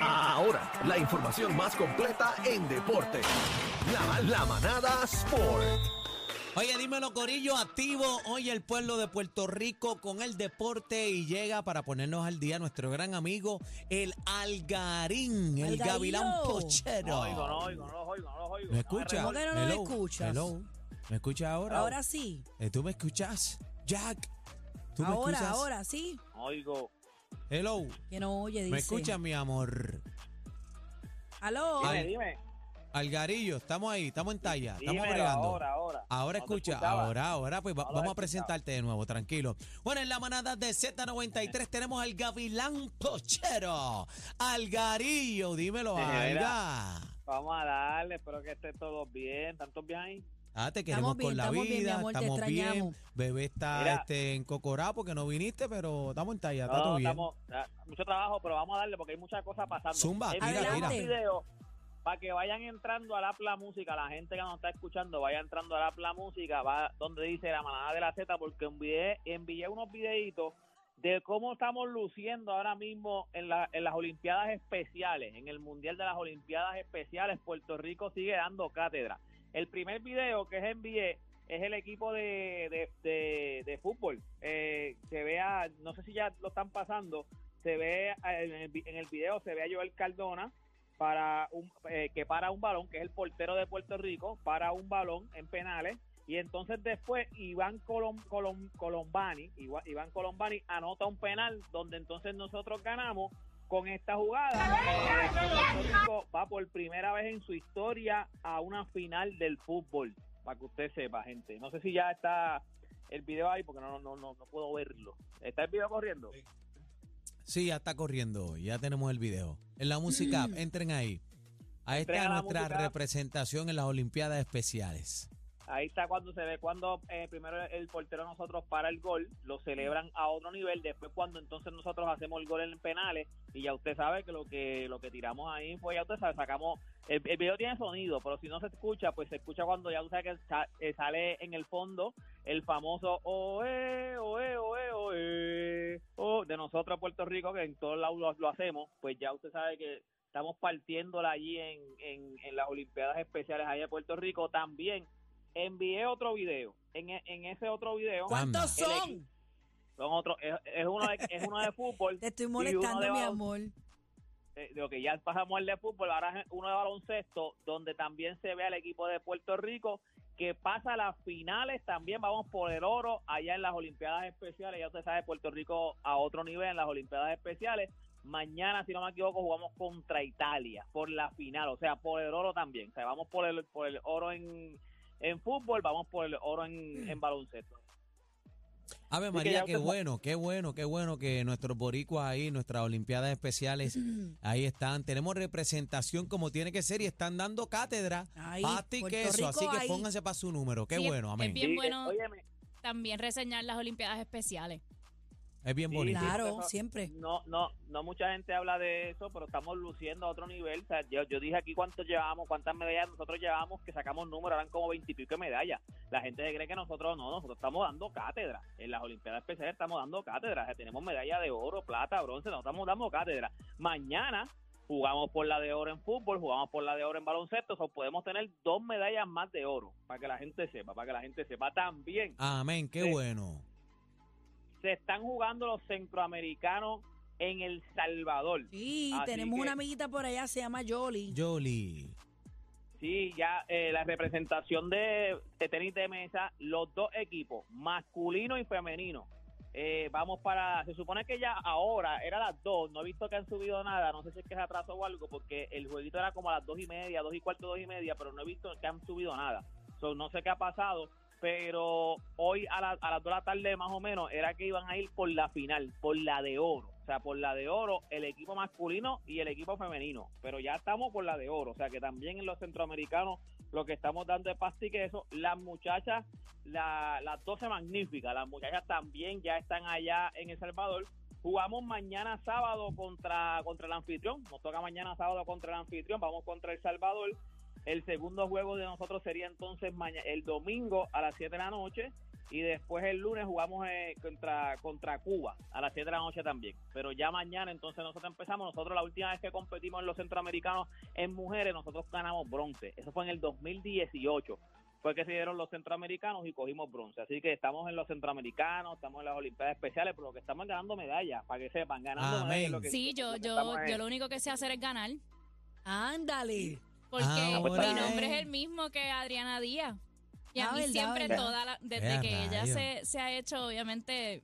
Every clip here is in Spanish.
Ahora, la información más completa en deporte. La, la manada Sport. Oye, dímelo, Corillo, activo hoy el pueblo de Puerto Rico con el deporte y llega para ponernos al día nuestro gran amigo, el Algarín, el Algarillo. Gavilán Pochero. No oigo, no oigo, no oigo, no oigo. ¿Me escucha? ¿Cómo que no nos escuchas? Hello. ¿Me escuchas ahora? Ahora sí. Eh, ¿Tú me escuchas? Jack. ¿Tú me Ahora, escuchas? ahora sí. Oigo. Hello. Que no oye, dice. ¿Me escuchas, mi amor? Aló. Dime, Al- dime. Algarillo, estamos ahí, estamos en talla, estamos bregando. ahora, ahora. Ahora No escucha, ahora, ahora, pues No vamos a presentarte de nuevo, tranquilo. Bueno, en la manada de Z93 tenemos al Gavilán Pochero, Algarillo, dímelo. Alga. Vamos a darle, espero que esté todo bien. ¿Tantos bien ahí? Ah, te queremos Estamos bien, con la estamos bien, mi vida, amor, estamos bien. Bebé está Mira. este, en Cocorá porque no viniste, pero estamos en talla, está No, todo bien. estamos, mucho trabajo, pero vamos a darle porque hay muchas cosas pasando. Zumba, tira, tira. para que vayan entrando a la Pla Música, la gente que nos está escuchando vaya entrando a la Pla Música, va donde dice la manada de la Z, porque envié, envié unos videitos de cómo estamos luciendo ahora mismo en, la- en las Olimpiadas Especiales, en el Mundial de las Olimpiadas Especiales, Puerto Rico sigue dando cátedra. El primer video que envié es el equipo de, de, de- fútbol. Eh, se vea, no sé si ya lo están pasando, se ve en el, en el video, se ve a Joel Cardona para un, eh, que para un balón, que es el portero de Puerto Rico, para un balón en penales. Y entonces después Iván Colom, Colom- Colombani, Iván Colombani anota un penal donde entonces nosotros ganamos con esta jugada. eh, Puerto Rico va por primera vez en su historia a una final del fútbol, para que usted sepa, gente. No sé si ya está el video ahí porque no, no, no, no puedo verlo. ¿Está el video corriendo? Sí, ya está corriendo, ya tenemos el video. En la música, entren ahí. Ahí está nuestra música. representación en las Olimpiadas Especiales. Ahí está cuando se ve cuando eh, primero el portero nosotros para el gol, lo celebran a otro nivel, después cuando entonces nosotros hacemos el gol en penales y ya usted sabe que lo que lo que tiramos ahí fue ya usted sabe, sacamos el, video tiene sonido, pero si no se escucha, pues se escucha cuando ya usted sabe que eh, sale en el fondo el famoso oe oe oe oe oh, de nosotros Puerto Rico que en todos lados lo, lo hacemos, pues ya usted sabe que estamos partiéndola allí en, en, en las Olimpiadas Especiales allá de Puerto Rico. También envié otro video. En, e- en ese otro video ¿Cuántos son? son otros, es, es uno de, es uno de fútbol. Te estoy molestando, de mi amor. eh, de lo que ya pasamos el de fútbol, ahora es uno de baloncesto, donde también se ve al equipo de Puerto Rico que pasa a las finales, también vamos por el oro allá en las Olimpiadas Especiales, ya usted sabe, Puerto Rico a otro nivel en las Olimpiadas Especiales. Mañana, si no me equivoco, jugamos contra Italia por la final, o sea, por el oro también. O sea, vamos por el, por el oro en, en fútbol, vamos por el oro en, en baloncesto. Ave que María, qué bueno, qué bueno, qué bueno que nuestros boricuas ahí, nuestras Olimpiadas Especiales, ahí están. Tenemos representación como tiene que ser y están dando cátedra. Ahí, y queso, Rico así que ahí. pónganse para su número. Qué Sí, bueno, es amén. bien bueno también reseñar las Olimpiadas Especiales. Es bien Sí, bonito. Claro, eso- siempre. No, no, no mucha gente habla de eso, pero estamos luciendo a otro nivel. O sea, yo, yo dije aquí cuántos llevamos, cuántas medallas nosotros llevamos, que sacamos números, eran como veintipico de medallas. La gente se cree que nosotros no, nosotros estamos dando cátedra. En las Olimpiadas Especiales estamos dando cátedra. O sea, tenemos medalla de oro, plata, bronce, no estamos dando cátedra. Mañana jugamos por la de oro en fútbol, jugamos por la de oro en baloncesto, o sea, podemos tener dos medallas más de oro, para que la gente sepa, para que la gente sepa también. Amén, qué Sí. bueno. Se están jugando los centroamericanos en El Salvador. Sí, Así tenemos que- una amiguita por allá, se llama Jolly. Jolie. Sí, ya eh, la representación de, de tenis de mesa, los dos equipos, masculino y femenino. Eh, vamos para, se supone que ya ahora era las dos, no he visto que han subido nada, no sé si es que es atraso o algo, porque el jueguito era como a las dos y media, dos y cuarto, dos y media, pero no he visto que han subido nada. So, no sé qué ha pasado, pero hoy a, la- a las dos de la tarde más o menos era que iban a ir por la final, por la de oro. O sea, por la de oro, el equipo masculino y el equipo femenino. Pero ya estamos por la de oro. O sea, que también en los centroamericanos lo que estamos dando es pasta y queso. Las muchachas, la, las 12 magníficas, las muchachas también ya están allá en El Salvador. Jugamos mañana sábado contra, contra el anfitrión. Nos toca mañana sábado contra el anfitrión. Vamos contra El Salvador. El segundo juego de nosotros sería entonces mañana, el domingo a las 7 de la noche. y después el lunes jugamos eh, contra, contra Cuba a las 7 de la noche también. Pero ya mañana entonces nosotros empezamos, nosotros la última vez que competimos en los centroamericanos en mujeres, nosotros ganamos bronce. Eso fue en el 2018 fue que se dieron los centroamericanos y cogimos bronce. Así que estamos en los centroamericanos, estamos en las Olimpiadas Especiales, pero lo que estamos es ganando medallas, para que sepan, ganando Amén. medallas. lo que- Sí, yo, yo, yo lo único que sé hacer es ganar. Ándale. Porque Ahora mi nombre es- es el mismo que Adriana Díaz. Y a Ah, mí verdad, siempre, verdad. toda la- desde que ella se, se ha hecho, obviamente,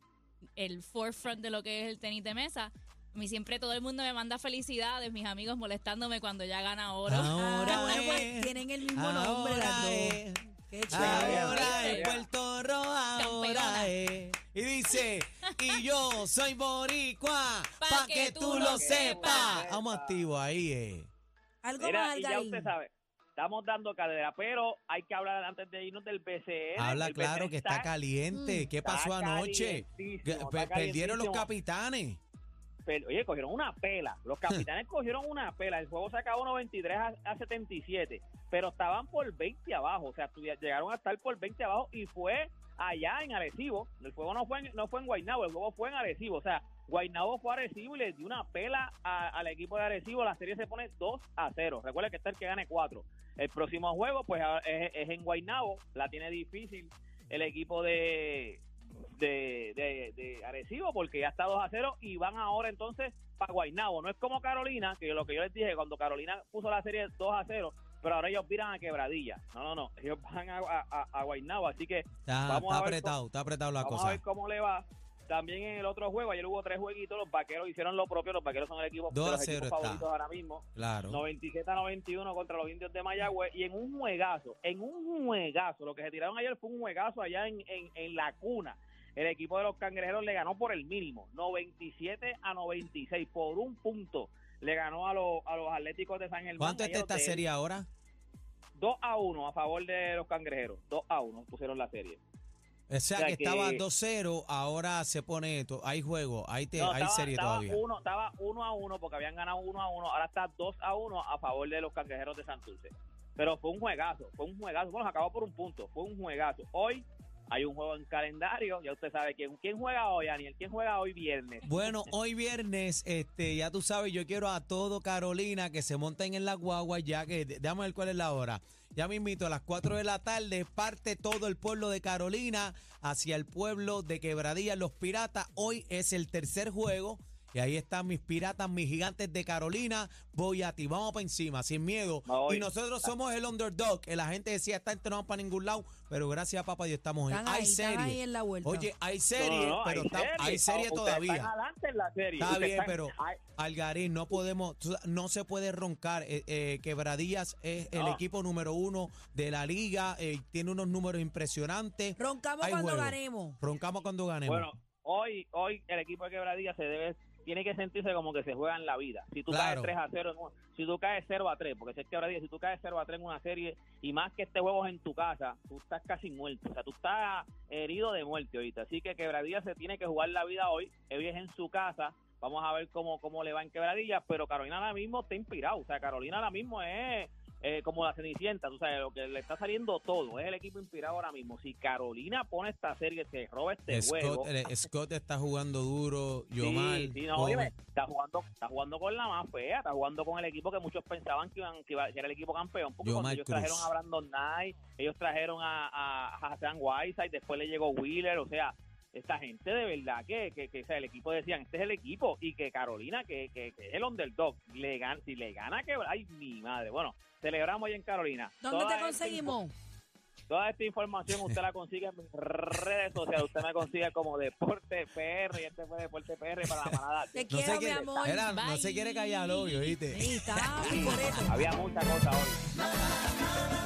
el forefront de lo que es el tenis de mesa, a mí siempre todo el mundo me manda felicidades, mis amigos molestándome cuando ya gana oro. Ahora Ah, bueno, pues es, tienen el mismo nombre las ahora dos. es, Qué chévere. ahora es Mira. Puerto Rico, ahora Campeona. es. Y dice, y yo soy boricua, pa, Pa' que, que tú lo lo sepas. sepas. Vamos activo ahí, eh. Algo Mira, más, y ya usted sabe, estamos dando cadera, pero hay que hablar antes de irnos del BCN. Habla El claro BCN que está caliente. Mm. ¿Qué pasó está anoche? calientísimo, Pe- está perdieron los calientísimo. capitanes. Pero, oye, cogieron una pela. Los capitanes cogieron una pela. El juego se acabó 93 a, a 77, pero estaban por 20 abajo. O sea, llegaron a estar por 20 abajo y fue allá en Arecibo. El juego no fue en, no fue en Guaynabo, el juego fue en Arecibo. O sea, Guaynabo fue Arecibo y le dio una pela a- al equipo de Arecibo. La serie se pone 2 a 0. Recuerda que está el que gane 4. El próximo juego, pues es, es en Guaynabo. La tiene difícil el equipo de, de, de, de Arecibo porque ya está 2 a 0 y van ahora entonces para Guaynabo. No es como Carolina, que lo que yo les dije cuando Carolina puso la serie 2 a 0, pero ahora ellos viran a Quebradilla. No, no, no, ellos van a, a, a Guaynabo, así que Está, Vamos está a ver apretado, está apretado la vamos a cosa. ver cómo le va. También en el otro juego, ayer hubo tres jueguitos, los vaqueros hicieron lo propio, los vaqueros son el equipo de 2 a los 0 equipos está. favoritos ahora mismo. Claro. 97 a 91 contra los indios de Mayagüez y en un juegazo, en un juegazo, lo que se tiraron ayer fue un juegazo allá en, en, en la cuna. El equipo de los cangrejeros le ganó por el mínimo, 97 a 96, por un punto. Le ganó a los, a los Atléticos de San Germán. ¿Cuánto está esta serie ahora? 2 a 1 a favor de los cangrejeros. 2 a 1 pusieron la serie. O sea, que, que- estaba 2-0, ahora se pone, to- hay juego, hay, te- No, hay estaba, serie estaba todavía. Uno, estaba 1 a 1 porque habían ganado 1 a 1, ahora está 2 a 1 a favor de los cangrejeros de Santurce. Pero fue un juegazo, fue un juegazo. Bueno, se acabó por un punto, fue un juegazo. Hoy hay un juego en calendario, ya usted sabe quién, quién juega hoy, Daniel, quién juega hoy viernes. Bueno, hoy viernes, este, ya tú sabes, yo quiero a todo Carolina que se monten en la guagua, ya que, déjame ver cuál es la hora. Ya me invito a las 4 de la tarde, parte todo el pueblo de Carolina hacia el pueblo de Quebradilla, los Piratas. Hoy es el tercer juego. Y ahí están mis piratas, mis gigantes de Carolina. Voy a ti, vamos para encima, sin miedo. Voy. Y nosotros somos el underdog. que La gente decía, esta gente no va para ningún lado. Pero gracias a papá Dios estamos en. Están Hay ahí, serie. ahí en la vuelta. Oye, hay No, serie, no, no, pero está- serie. hay serie todavía. Están adelante en la serie. Está bien, están- pero Ay, Algarín, no podemos, no se puede roncar. Eh, eh, Quebradillas es el No. equipo número uno de la liga, eh, tiene unos números impresionantes. Roncamos Hay cuando juego. ganemos. Roncamos cuando ganemos. Bueno, hoy, hoy el equipo de Quebradilla se debe, tiene que sentirse como que se juega en la vida. Si tú Claro. caes 3 a 0, en un- si tú caes 0 a 3, porque si es Quebradilla, si tú caes 0 a 3 en una serie y más que este juego es en tu casa, tú estás casi muerto. O sea, tú estás herido de muerte ahorita. Así que Quebradilla se tiene que jugar la vida hoy. Hoy es en su casa. Vamos a ver cómo, cómo le va en Quebradilla, pero Carolina ahora mismo está inspirado. O sea, Carolina ahora mismo es eh, como la Cenicienta, tú sabes, lo que le está saliendo todo. Es el equipo inspirado ahora mismo. Si Carolina pone esta serie, se roba este juego. Scott, eh, Scott está jugando duro, Yomar. Sí, sí, no, oye, está jugando, está jugando con la más fea, está jugando con el equipo que muchos pensaban que, iban, que iba a ser el equipo campeón, porque Yomar cuando ellos Cruz. trajeron a Brandon Knight, ellos trajeron a, a, a Hassan Whiteside, después le llegó Wheeler, o sea, esta gente de verdad que, que, que o sea, el equipo decían, este es el equipo, y que Carolina, que, que, que es el underdog, le gana, si le gana que, ay, mi madre, bueno, celebramos ahí en Carolina. ¿Dónde Toda te esta conseguimos? Toda esta información usted la consigue en mis redes sociales. Usted me consigue como Deporte PR y este fue Deporte PR para la manada. Te No quiero, se mi quiere, amor. Era, no se quiere callar hoy, ¿oíste? Sí, está por eso. Había mucha cosa hoy.